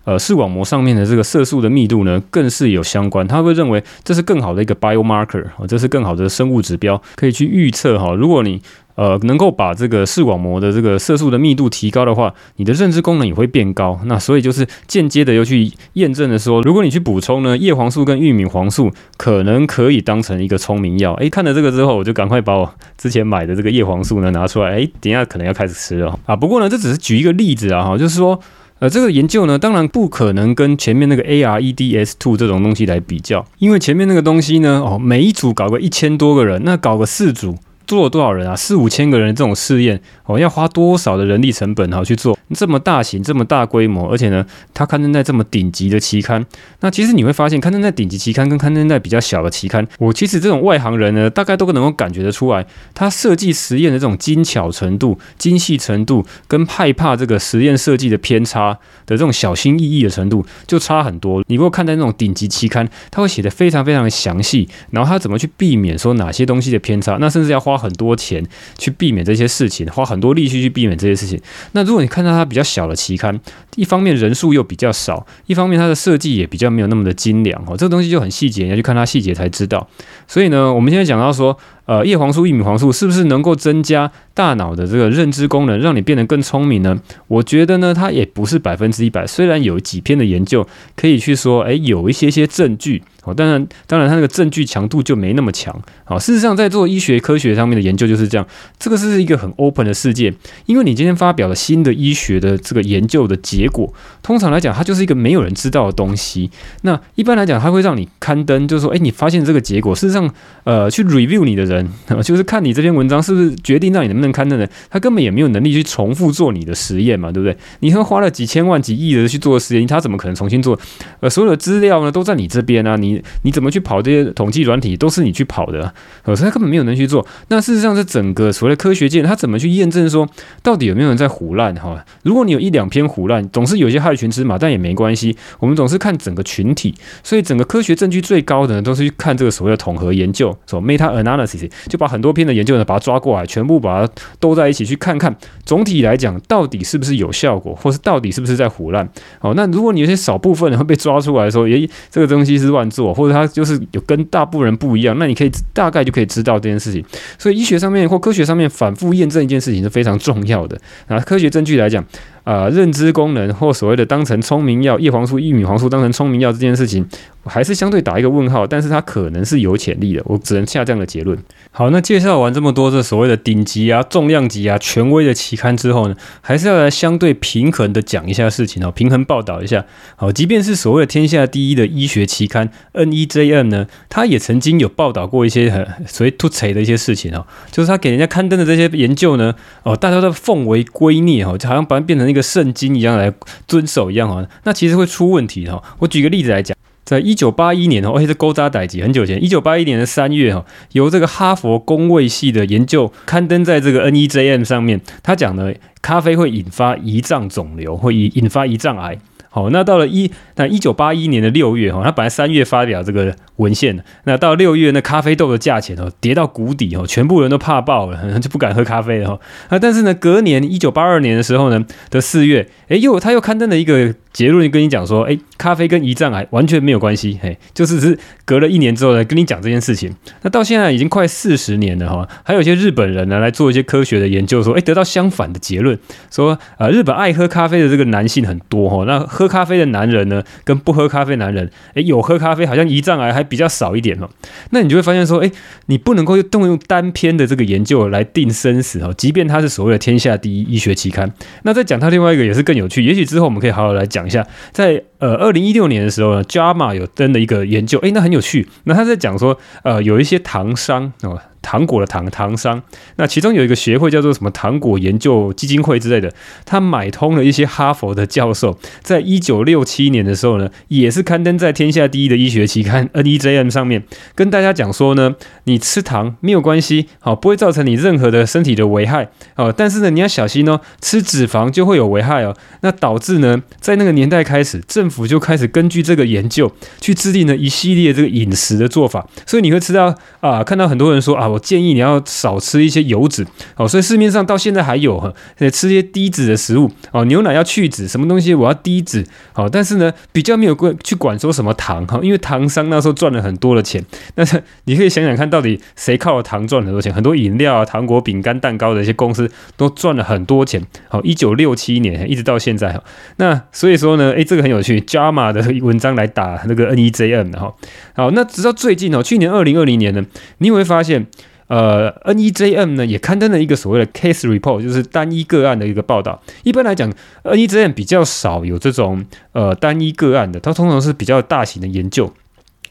呃视网膜上面的这个色素的密度呢，更是有相关。他会认为这是更好的一个 biomarker，这是更好的生物指标，可以去预测哈，如果你。呃，能够把这个视网膜的这个色素的密度提高的话，你的认知功能也会变高。那所以就是间接的又去验证了说，如果你去补充呢，叶黄素跟玉米黄素，可能可以当成一个聪明药。诶，看了这个之后，我就赶快把我之前买的这个叶黄素呢拿出来。诶，等一下可能要开始吃了啊。不过呢，这只是举一个例子啊，哈，就是说，呃，这个研究呢，当然不可能跟前面那个 A R E D S two 这种东西来比较，因为前面那个东西呢，哦，每一组搞个一千多个人，那搞个四组。做了多少人啊？四五千个人这种试验哦，要花多少的人力成本哈去做这么大型、这么大规模，而且呢，它刊登在这么顶级的期刊。那其实你会发现，刊登在顶级期刊跟刊登在比较小的期刊，我其实这种外行人呢，大概都能够感觉得出来，它设计实验的这种精巧程度、精细程度，跟害怕这个实验设计的偏差的这种小心翼翼的程度就差很多。你如果看在那种顶级期刊，它会写得非常非常的详细，然后它怎么去避免说哪些东西的偏差，那甚至要花。花很多钱去避免这些事情，花很多力气去避免这些事情。那如果你看到它比较小的期刊，一方面人数又比较少，一方面它的设计也比较没有那么的精良哦，这个东西就很细节，你要去看它细节才知道。所以呢，我们现在讲到说。呃，叶黄素、玉米黄素是不是能够增加大脑的这个认知功能，让你变得更聪明呢？我觉得呢，它也不是百分之一百。虽然有几篇的研究可以去说，诶，有一些些证据哦，当然，当然，它那个证据强度就没那么强。好，事实上，在做医学科学上面的研究就是这样，这个是一个很 open 的世界。因为你今天发表了新的医学的这个研究的结果，通常来讲，它就是一个没有人知道的东西。那一般来讲，它会让你刊登，就是说，诶，你发现这个结果，事实上，呃，去 review 你的人。人 就是看你这篇文章是不是决定让你能不能刊登的，他根本也没有能力去重复做你的实验嘛，对不对？你说花了几千万、几亿的去做实验，他怎么可能重新做？呃，所有的资料呢都在你这边啊，你你怎么去跑这些统计软体都是你去跑的，呃，所以他根本没有能去做。那事实上，是整个所谓的科学界，他怎么去验证说到底有没有人在胡乱？哈，如果你有一两篇胡乱，总是有些害群之马，但也没关系。我们总是看整个群体，所以整个科学证据最高的呢，都是去看这个所谓的统合研究，所 meta analysis。就把很多篇的研究呢，把它抓过来，全部把它兜在一起去看看，总体来讲到底是不是有效果，或是到底是不是在唬烂。好，那如果你有些少部分人会被抓出来说，诶，这个东西是乱做，或者它就是有跟大部分人不一样，那你可以大概就可以知道这件事情。所以医学上面或科学上面反复验证一件事情是非常重要的。啊，科学证据来讲，呃，认知功能或所谓的当成聪明药，叶黄素、玉米黄素当成聪明药这件事情。还是相对打一个问号，但是它可能是有潜力的，我只能下这样的结论。好，那介绍完这么多这所谓的顶级啊、重量级啊、权威的期刊之后呢，还是要来相对平衡的讲一下事情哦，平衡报道一下。好，即便是所谓的天下第一的医学期刊 NEJM 呢，它也曾经有报道过一些很所谓突锤的一些事情哦，就是他给人家刊登的这些研究呢，哦，大家都奉为圭臬哦，就好像把它变成一个圣经一样来遵守一样哈，那其实会出问题哈。我举个例子来讲。在一九八一年哦，而且是勾扎代志很久前，一九八一年的三月哈，由这个哈佛公卫系的研究刊登在这个 NEJM 上面，他讲呢，咖啡会引发胰脏肿瘤，会引引发胰脏癌。好，那到了一那一九八一年的六月哈，他本来三月发表这个文献，那到六月那咖啡豆的价钱哦跌到谷底哦，全部人都怕爆了，就不敢喝咖啡了哈。啊，但是呢，隔年一九八二年的时候呢的四月，诶，又他又刊登了一个结论就，跟你讲说，诶，咖啡跟胰脏癌完全没有关系，嘿，就是是隔了一年之后来跟你讲这件事情。那到现在已经快四十年了哈，还有一些日本人呢来做一些科学的研究，说，诶，得到相反的结论，说啊，日本爱喝咖啡的这个男性很多哈，那喝咖啡的男人呢跟不喝咖啡男人，诶，有喝咖啡好像胰脏癌还比较少一点哦，那你就会发现说，哎，你不能够动用单篇的这个研究来定生死哦，即便它是所谓的天下第一医学期刊。那再讲它另外一个也是更有趣，也许之后我们可以好好来讲一下，在呃二零一六年的时候呢，JAMA 有登了一个研究，哎，那很有趣，那他在讲说，呃，有一些糖商哦。糖果的糖糖商，那其中有一个协会叫做什么糖果研究基金会之类的，他买通了一些哈佛的教授，在一九六七年的时候呢，也是刊登在天下第一的医学期刊 NEJM 上面，跟大家讲说呢，你吃糖没有关系，好，不会造成你任何的身体的危害，哦，但是呢，你要小心哦，吃脂肪就会有危害哦，那导致呢，在那个年代开始，政府就开始根据这个研究去制定了一系列这个饮食的做法，所以你会吃到啊，看到很多人说啊。我建议你要少吃一些油脂哦，所以市面上到现在还有哈，吃一些低脂的食物哦，牛奶要去脂，什么东西我要低脂哦，但是呢，比较没有过去管说什么糖哈，因为糖商那时候赚了很多的钱，但是你可以想想看到底谁靠糖赚很多钱？很多饮料啊、糖果、饼干、蛋糕的一些公司都赚了很多钱。好，一九六七年一直到现在哈，那所以说呢，诶，这个很有趣，JAMA 的文章来打那个 NEJM 的哈，好，那直到最近哦，去年二零二零年呢，你会发现。呃，NEJM 呢也刊登了一个所谓的 case report，就是单一个案的一个报道。一般来讲，NEJM 比较少有这种呃单一个案的，它通常是比较大型的研究。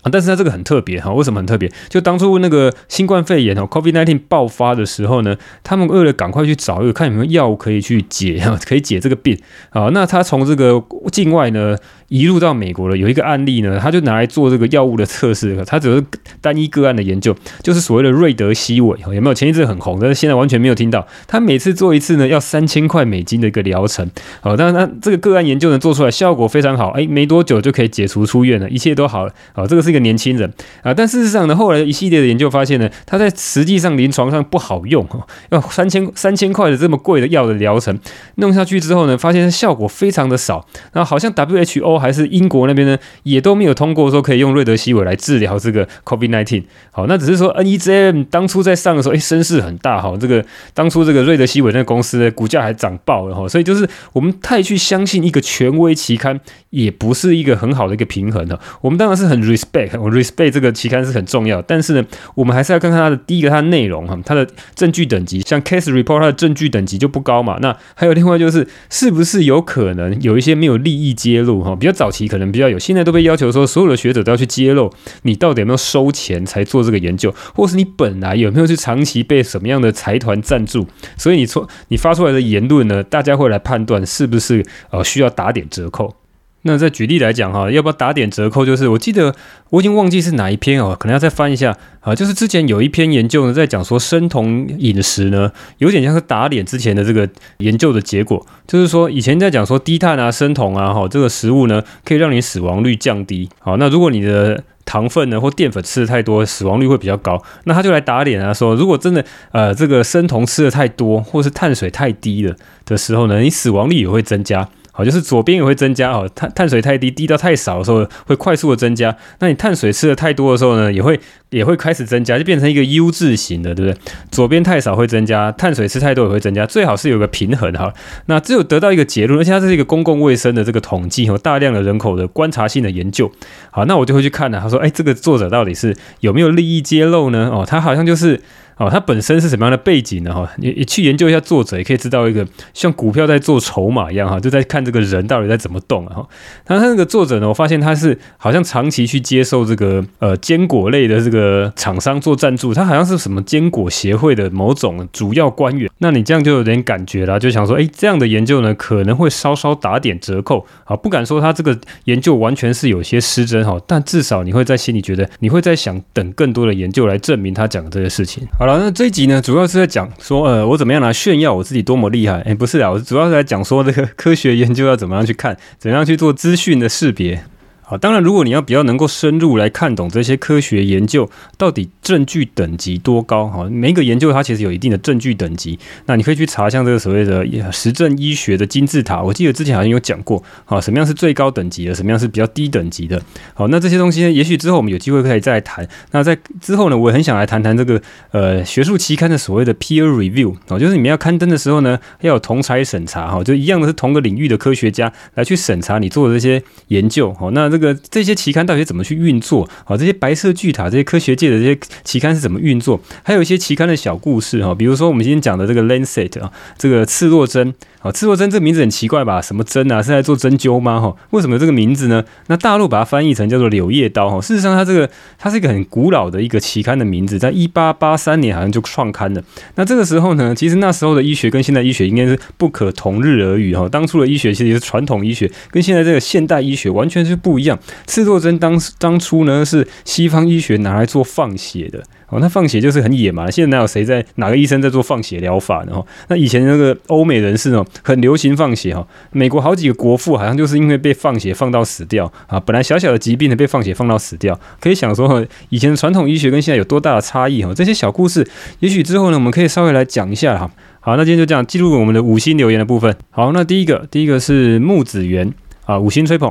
啊，但是它这个很特别哈，为什么很特别？就当初那个新冠肺炎哦，COVID-19 爆发的时候呢，他们为了赶快去找一个看有没有药物可以去解，可以解这个病啊。那他从这个境外呢移入到美国了，有一个案例呢，他就拿来做这个药物的测试，他只是单一个案的研究，就是所谓的瑞德西韦，有没有？前一阵很红，但是现在完全没有听到。他每次做一次呢，要三千块美金的一个疗程，好，但是他这个个案研究呢做出来效果非常好，哎，没多久就可以解除出院了，一切都好了，好，这个是。一个年轻人啊，但事实上呢，后来一系列的研究发现呢，他在实际上临床上不好用哦，要三千三千块的这么贵的药的疗程弄下去之后呢，发现效果非常的少。那好像 WHO 还是英国那边呢，也都没有通过说可以用瑞德西韦来治疗这个 COVID-19。好，那只是说 NEJM 当初在上的时候，哎，声势很大哈。这个当初这个瑞德西韦那个公司的股价还涨爆了哈。所以就是我们太去相信一个权威期刊，也不是一个很好的一个平衡的。我们当然是很 respect。我 respect 这个期刊是很重要，但是呢，我们还是要看看它的第一个它的内容哈，它的证据等级，像 case report 它的证据等级就不高嘛。那还有另外就是，是不是有可能有一些没有利益揭露哈？比较早期可能比较有，现在都被要求说所有的学者都要去揭露你到底有没有收钱才做这个研究，或是你本来有没有去长期被什么样的财团赞助，所以你说你发出来的言论呢，大家会来判断是不是呃需要打点折扣。那再举例来讲哈，要不要打点折扣？就是我记得我已经忘记是哪一篇哦，可能要再翻一下啊。就是之前有一篇研究呢，在讲说生酮饮食呢，有点像是打脸之前的这个研究的结果。就是说以前在讲说低碳啊、生酮啊，哈，这个食物呢可以让你死亡率降低。好，那如果你的糖分呢或淀粉吃的太多，死亡率会比较高。那他就来打脸啊，说如果真的呃这个生酮吃的太多，或是碳水太低了的时候呢，你死亡率也会增加。好，就是左边也会增加哦，碳碳水太低，低到太少的时候会快速的增加。那你碳水吃的太多的时候呢，也会也会开始增加，就变成一个 U 字型的，对不对？左边太少会增加，碳水吃太多也会增加，最好是有个平衡哈。那只有得到一个结论，而且它这是一个公共卫生的这个统计和大量的人口的观察性的研究。好，那我就会去看了，他说，哎，这个作者到底是有没有利益揭露呢？哦，他好像就是。哦，它本身是什么样的背景呢？哈，你你去研究一下作者，也可以知道一个像股票在做筹码一样哈，就在看这个人到底在怎么动啊。哈，那他那个作者呢，我发现他是好像长期去接受这个呃坚果类的这个厂商做赞助，他好像是什么坚果协会的某种主要官员。那你这样就有点感觉了，就想说，哎，这样的研究呢可能会稍稍打点折扣啊，不敢说他这个研究完全是有些失真哈，但至少你会在心里觉得，你会在想等更多的研究来证明他讲的这些事情。好了，那这一集呢，主要是在讲说，呃，我怎么样来炫耀我自己多么厉害？哎，不是啊，我主要是来讲说这个科学研究要怎么样去看，怎样去做资讯的识别。啊，当然，如果你要比较能够深入来看懂这些科学研究到底证据等级多高，哈，每一个研究它其实有一定的证据等级。那你可以去查像这个所谓的实证医学的金字塔，我记得之前好像有讲过，好，什么样是最高等级的，什么样是比较低等级的。好，那这些东西呢，也许之后我们有机会可以再谈。那在之后呢，我也很想来谈谈这个呃学术期刊的所谓的 peer review，哦，就是你们要刊登的时候呢，要有同侪审查，哈，就一样的是同个领域的科学家来去审查你做的这些研究，好，那这个。这个这些期刊到底怎么去运作？好，这些白色巨塔，这些科学界的这些期刊是怎么运作？还有一些期刊的小故事哈，比如说我们今天讲的这个 Lancet 啊，这个赤裸针。好，刺络针这个名字很奇怪吧？什么针啊？是在做针灸吗？哈，为什么这个名字呢？那大陆把它翻译成叫做柳叶刀哈。事实上，它这个它是一个很古老的一个期刊的名字，在一八八三年好像就创刊了。那这个时候呢，其实那时候的医学跟现代医学应该是不可同日而语哈。当初的医学其实也是传统医学，跟现在这个现代医学完全是不一样。刺络针当当初呢是西方医学拿来做放血的。哦，那放血就是很野蛮。现在哪有谁在哪个医生在做放血疗法呢？哈，那以前那个欧美人士哦，很流行放血哈。美国好几个国父好像就是因为被放血放到死掉啊。本来小小的疾病呢，被放血放到死掉，可以想说，以前的传统医学跟现在有多大的差异哈。这些小故事，也许之后呢，我们可以稍微来讲一下哈。好，那今天就这样记录我们的五星留言的部分。好，那第一个，第一个是木子园啊，五星吹捧。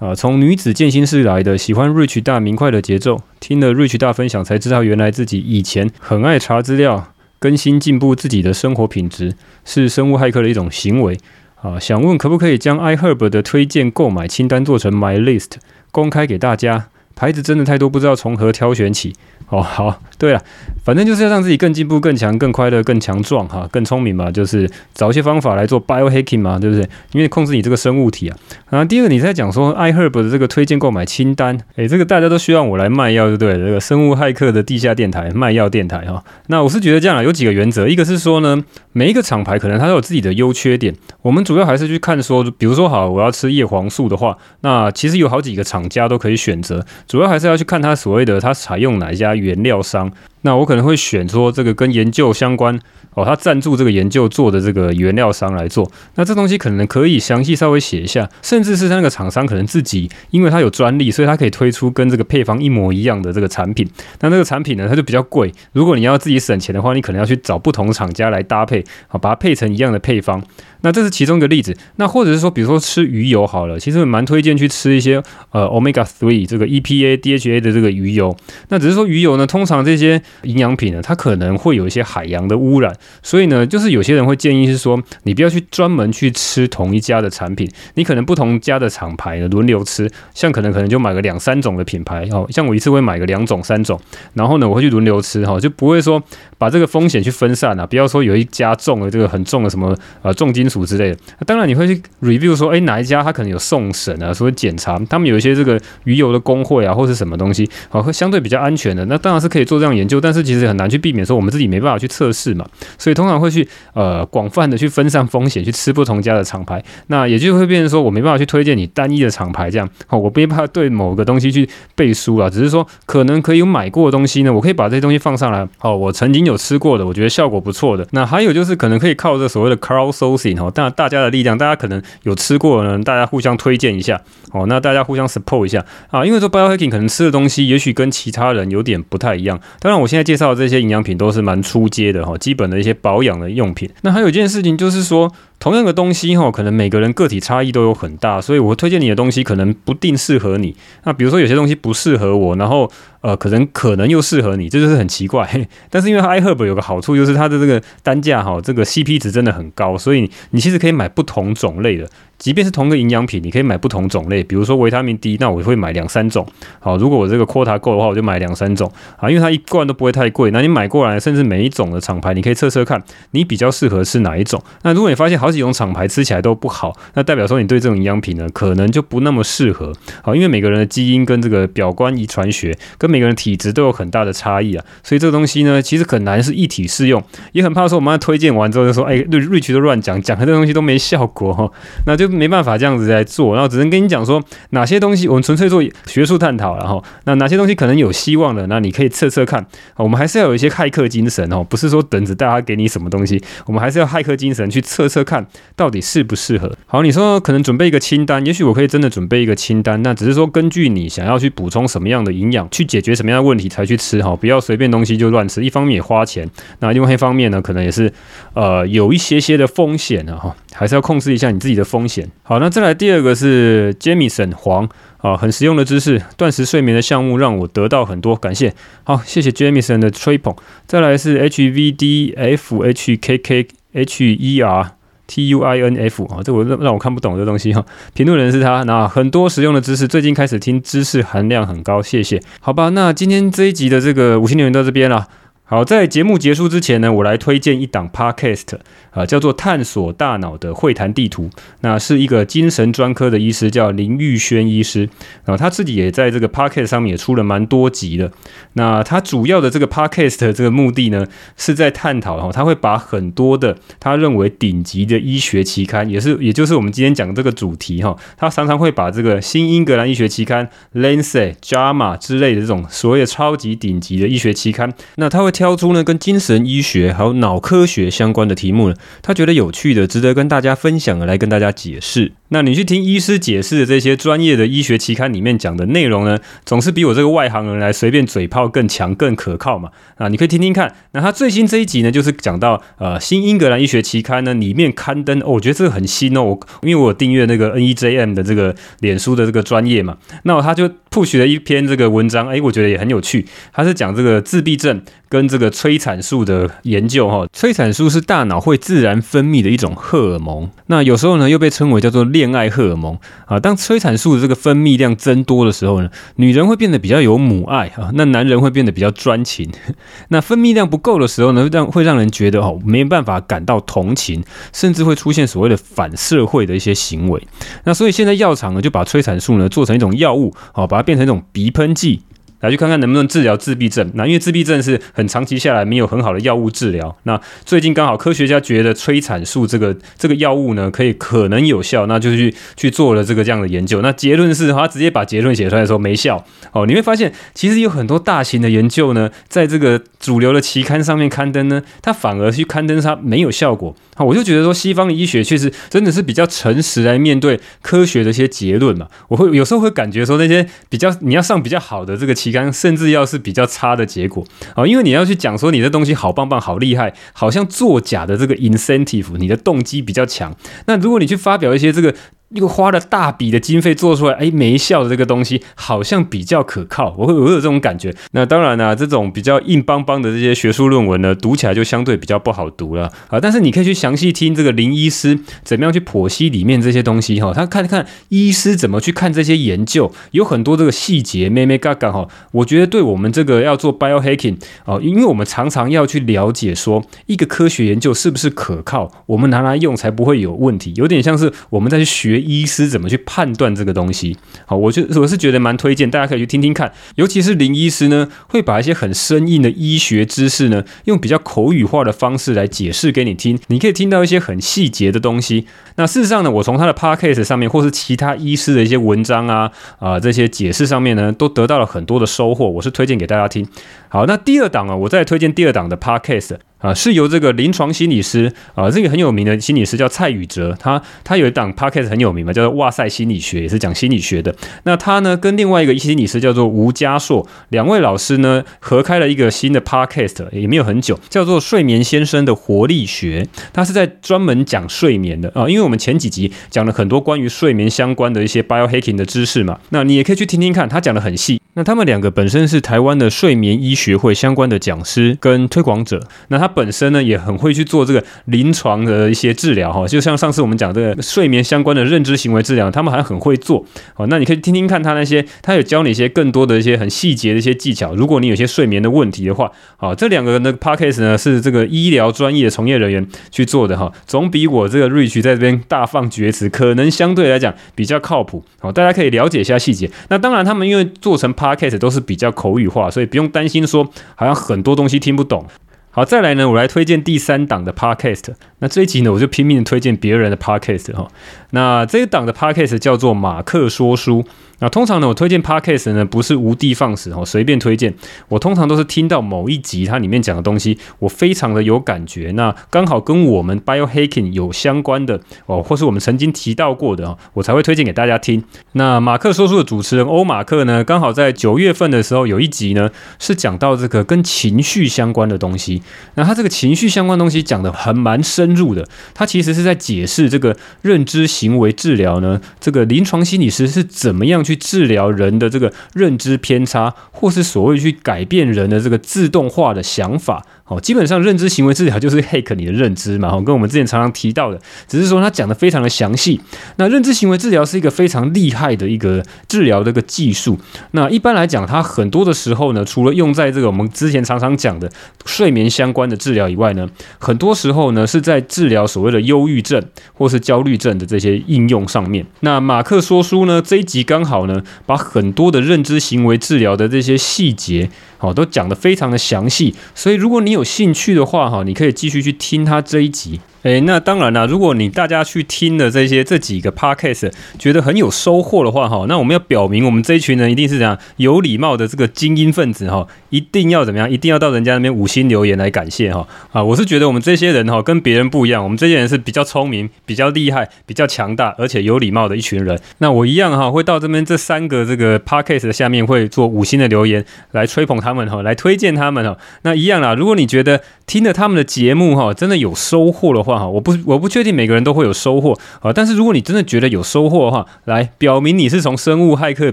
啊，从女子健心室来的，喜欢 Rich 大明快的节奏，听了 Rich 大分享才知道，原来自己以前很爱查资料，更新进步自己的生活品质，是生物骇客的一种行为。啊，想问可不可以将 iHerb 的推荐购买清单做成 My List，公开给大家？牌子真的太多，不知道从何挑选起。哦，好，对了，反正就是要让自己更进步、更强、更快乐、更强壮哈，更聪明嘛，就是找一些方法来做 biohacking 嘛，对不对？因为控制你这个生物体啊。然后第二个，你在讲说 iHerb 的这个推荐购买清单，诶，这个大家都需要我来卖药，对不对？这个生物骇客的地下电台卖药电台哈。那我是觉得这样啊，有几个原则，一个是说呢，每一个厂牌可能它都有自己的优缺点，我们主要还是去看说，比如说好，我要吃叶黄素的话，那其实有好几个厂家都可以选择，主要还是要去看它所谓的它采用哪一家。原料商，那我可能会选说这个跟研究相关哦，他赞助这个研究做的这个原料商来做。那这东西可能可以详细稍微写一下，甚至是那个厂商可能自己，因为他有专利，所以他可以推出跟这个配方一模一样的这个产品。那那个产品呢，它就比较贵。如果你要自己省钱的话，你可能要去找不同厂家来搭配，好把它配成一样的配方。那这是其中一个例子。那或者是说，比如说吃鱼油好了，其实蛮推荐去吃一些呃 Omega Three 这个 EPA DHA 的这个鱼油。那只是说鱼油呢，通常这些营养品呢，它可能会有一些海洋的污染，所以呢，就是有些人会建议是说，你不要去专门去吃同一家的产品，你可能不同家的厂牌呢轮流吃，像可能可能就买个两三种的品牌哦，像我一次会买个两种三种，然后呢，我会去轮流吃哈，就不会说把这个风险去分散啊，不要说有一家中了这个很重的什么呃重金属之类的，当然你会去 review 说，哎，哪一家他可能有送审啊，所以检查他们有一些这个鱼油的工会啊，或是什么东西，好，会相对比较安全的。那当然是可以做这样研究，但是其实很难去避免说我们自己没办法去测试嘛，所以通常会去呃广泛的去分散风险，去吃不同家的厂牌，那也就会变成说我没办法去推荐你单一的厂牌这样，好，我没办法对某个东西去背书啊，只是说可能可以有买过的东西呢，我可以把这些东西放上来，哦，我曾经有有吃过的，我觉得效果不错的。那还有就是可能可以靠这所谓的 crowdsourcing 哦，但大家的力量，大家可能有吃过的呢，大家互相推荐一下，哦，那大家互相 support 一下啊，因为说 biohacking 可能吃的东西也许跟其他人有点不太一样。当然，我现在介绍的这些营养品都是蛮出街的哈，基本的一些保养的用品。那还有一件事情就是说。同样的东西哈，可能每个人个体差异都有很大，所以我推荐你的东西可能不定适合你。那比如说有些东西不适合我，然后呃，可能可能又适合你，这就是很奇怪。但是因为 iHerb 有个好处，就是它的这个单价哈，这个 CP 值真的很高，所以你其实可以买不同种类的。即便是同个营养品，你可以买不同种类，比如说维他命 D，那我会买两三种。好，如果我这个 quota 够的话，我就买两三种。啊，因为它一罐都不会太贵，那你买过来，甚至每一种的厂牌，你可以测测看，你比较适合吃哪一种。那如果你发现好几种厂牌吃起来都不好，那代表说你对这种营养品呢，可能就不那么适合。好，因为每个人的基因跟这个表观遗传学跟每个人体质都有很大的差异啊，所以这个东西呢，其实很难是一体适用，也很怕说我们推荐完之后就说，哎，Rich 都乱讲，讲的这东西都没效果哈，那就没办法这样子来做，然后只能跟你讲说哪些东西我们纯粹做学术探讨，然后那哪些东西可能有希望的，那你可以测测看。我们还是要有一些骇客精神哦，不是说等着大家给你什么东西，我们还是要骇客精神去测测看到底适不适合。好，你说可能准备一个清单，也许我可以真的准备一个清单，那只是说根据你想要去补充什么样的营养，去解决什么样的问题才去吃哈，不要随便东西就乱吃。一方面也花钱，那另外一方面呢，可能也是呃有一些些的风险的哈，还是要控制一下你自己的风险。好，那再来第二个是 Jamison 黄啊，很实用的知识，断食睡眠的项目让我得到很多，感谢。好，谢谢 Jamison 的吹捧。再来是 HVDFHKKHERTUINF 啊，这我让让我看不懂这东西哈。评论人是他，那很多实用的知识，最近开始听，知识含量很高，谢谢。好吧，那今天这一集的这个五星留言到这边了。好，在节目结束之前呢，我来推荐一档 Podcast 啊，叫做《探索大脑的会谈地图》。那是一个精神专科的医师，叫林玉轩医师啊，他自己也在这个 Podcast 上面也出了蛮多集的。那他主要的这个 Podcast 的这个目的呢，是在探讨哈，他会把很多的他认为顶级的医学期刊，也是也就是我们今天讲的这个主题哈，他常常会把这个新英格兰医学期刊、Lancet、JAMA 之类的这种所谓的超级顶级的医学期刊，那他会。挑出呢跟精神医学还有脑科学相关的题目呢，他觉得有趣的、值得跟大家分享的，来跟大家解释。那你去听医师解释的这些专业的医学期刊里面讲的内容呢，总是比我这个外行人来随便嘴炮更强、更可靠嘛？啊，你可以听听看。那他最新这一集呢，就是讲到呃新英格兰医学期刊呢里面刊登，哦，我觉得这个很新哦，因为我订阅那个 NEJM 的这个脸书的这个专业嘛，那他就 push 了一篇这个文章，哎，我觉得也很有趣。他是讲这个自闭症跟这个催产素的研究哈，催产素是大脑会自然分泌的一种荷尔蒙，那有时候呢又被称为叫做恋爱荷尔蒙啊。当催产素的这个分泌量增多的时候呢，女人会变得比较有母爱啊，那男人会变得比较专情。那分泌量不够的时候呢，让会让人觉得哦没办法感到同情，甚至会出现所谓的反社会的一些行为。那所以现在药厂呢就把催产素呢做成一种药物，好把它变成一种鼻喷剂。来去看看能不能治疗自闭症。那因为自闭症是很长期下来没有很好的药物治疗。那最近刚好科学家觉得催产素这个这个药物呢，可以可能有效，那就去去做了这个这样的研究。那结论是，他直接把结论写出来说没效。哦，你会发现其实有很多大型的研究呢，在这个主流的期刊上面刊登呢，它反而去刊登它没有效果。好，我就觉得说西方医学确实真的是比较诚实来面对科学的一些结论嘛。我会有时候会感觉说那些比较你要上比较好的这个期。甚至要是比较差的结果啊，因为你要去讲说你的东西好棒棒、好厉害，好像作假的这个 incentive，你的动机比较强。那如果你去发表一些这个。又花了大笔的经费做出来，哎，没效的这个东西好像比较可靠，我会我有这种感觉。那当然啦、这种比较硬邦邦的这些学术论文呢，读起来就相对比较不好读了啊。但是你可以去详细听这个林医师怎么样去剖析里面这些东西哈，他看看医师怎么去看这些研究，有很多这个细节，咩咩嘎嘎哈。我觉得对我们这个要做 biohacking 啊，因为我们常常要去了解说一个科学研究是不是可靠，我们拿来用才不会有问题。有点像是我们在去学。医师怎么去判断这个东西？好，我就我是觉得蛮推荐，大家可以去听听看。尤其是林医师呢，会把一些很生硬的医学知识呢，用比较口语化的方式来解释给你听。你可以听到一些很细节的东西。那事实上呢，我从他的 podcast 上面，或是其他医师的一些文章啊啊这些解释上面呢，都得到了很多的收获。我是推荐给大家听。好，那第二档啊，我再推荐第二档的 Podcast。啊，是由这个临床心理师啊，这个很有名的心理师叫蔡宇哲，他他有一档 podcast 很有名嘛，叫做《哇塞心理学》，也是讲心理学的。那他呢，跟另外一个心理师叫做吴家硕，两位老师呢合开了一个新的 podcast，也没有很久，叫做《睡眠先生的活力学》，他是在专门讲睡眠的啊。因为我们前几集讲了很多关于睡眠相关的一些 biohacking 的知识嘛，那你也可以去听听看，他讲的很细。那他们两个本身是台湾的睡眠医学会相关的讲师跟推广者，那他。本身呢也很会去做这个临床的一些治疗哈，就像上次我们讲这个睡眠相关的认知行为治疗，他们还很会做。好，那你可以听听看他那些，他有教你一些更多的一些很细节的一些技巧。如果你有些睡眠的问题的话，好，这两个那个 podcast 呢是这个医疗专业的从业人员去做的哈，总比我这个 Rich 在这边大放厥词，可能相对来讲比较靠谱。好，大家可以了解一下细节。那当然，他们因为做成 podcast 都是比较口语化，所以不用担心说好像很多东西听不懂。好，再来呢，我来推荐第三档的 Podcast。那这一集呢，我就拼命推荐别人的 Podcast 哈。那这一档的 Podcast 叫做马克说书。那通常呢，我推荐 Podcast 呢，不是无的放矢哦，随便推荐。我通常都是听到某一集它里面讲的东西，我非常的有感觉，那刚好跟我们 Biohacking 有相关的哦，或是我们曾经提到过的哦，我才会推荐给大家听。那马克说书的主持人欧马克呢，刚好在九月份的时候有一集呢，是讲到这个跟情绪相关的东西。那他这个情绪相关东西讲得很蛮深入的，他其实是在解释这个认知行为治疗呢，这个临床心理师是怎么样去去治疗人的这个认知偏差，或是所谓去改变人的这个自动化的想法。哦，基本上认知行为治疗就是 hack 你的认知嘛，哦跟我们之前常常提到的，只是说他讲得非常的详细。那认知行为治疗是一个非常厉害的一个治疗的一个技术。那一般来讲，它很多的时候呢，除了用在这个我们之前常常讲的睡眠相关的治疗以外呢，很多时候呢是在治疗所谓的忧郁症或是焦虑症的这些应用上面。那马克说书呢，这一集刚好呢，把很多的认知行为治疗的这些细节。哦，都讲得非常的详细，所以如果你有有兴趣的话，哈，你可以继续去听他这一集。诶，那当然啦，如果你大家去听了这些这几个 podcast 觉得很有收获的话，哈，那我们要表明我们这一群人一定是怎样有礼貌的这个精英分子，哈，一定要怎么样，一定要到人家那边五星留言来感谢，哈，啊，我是觉得我们这些人，哈，跟别人不一样，我们这些人是比较聪明、比较厉害、比较强大，而且有礼貌的一群人。那我一样哈，会到这边这三个这个 podcast 的下面会做五星的留言来吹捧他们，哈，来推荐他们，哈。那一样啦，如果你觉得听了他们的节目，哈，真的有收获的话，哈，我不我不确定每个人都会有收获啊，但是如果你真的觉得有收获的话，来表明你是从生物骇客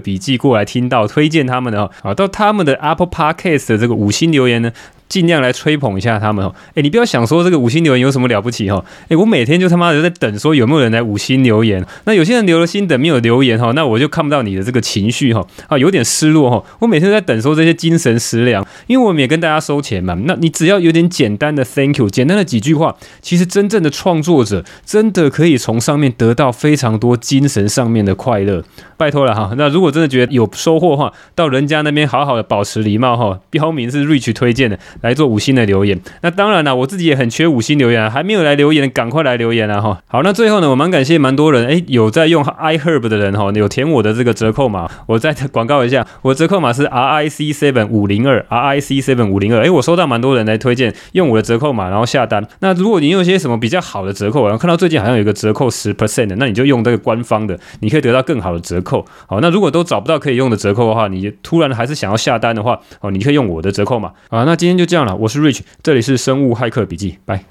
笔记过来听到推荐他们的啊，到他们的 Apple Podcast 的这个五星留言呢。尽量来吹捧一下他们哦，诶，你不要想说这个五星留言有什么了不起哈，诶，我每天就他妈的在等说有没有人来五星留言，那有些人留了星等没有留言哈，那我就看不到你的这个情绪哈，啊，有点失落哈，我每天在等说这些精神食粮，因为我们也跟大家收钱嘛，那你只要有点简单的 Thank you，简单的几句话，其实真正的创作者真的可以从上面得到非常多精神上面的快乐，拜托了哈，那如果真的觉得有收获的话，到人家那边好好的保持礼貌哈，标明是 Rich 推荐的。来做五星的留言，那当然了，我自己也很缺五星留言啊，还没有来留言，赶快来留言啊哈。好，那最后呢，我蛮感谢蛮多人，诶，有在用 iHerb 的人哈，有填我的这个折扣码，我再广告一下，我折扣码是 RIC seven 五零二，RIC seven 五零二，诶，我收到蛮多人来推荐用我的折扣码，然后下单。那如果你用一些什么比较好的折扣，然后看到最近好像有一个折扣十 percent 的，那你就用这个官方的，你可以得到更好的折扣。好，那如果都找不到可以用的折扣的话，你突然还是想要下单的话，哦，你可以用我的折扣码。啊，那今天就这样了。我是 Rich，这里是生物骇客笔记，拜。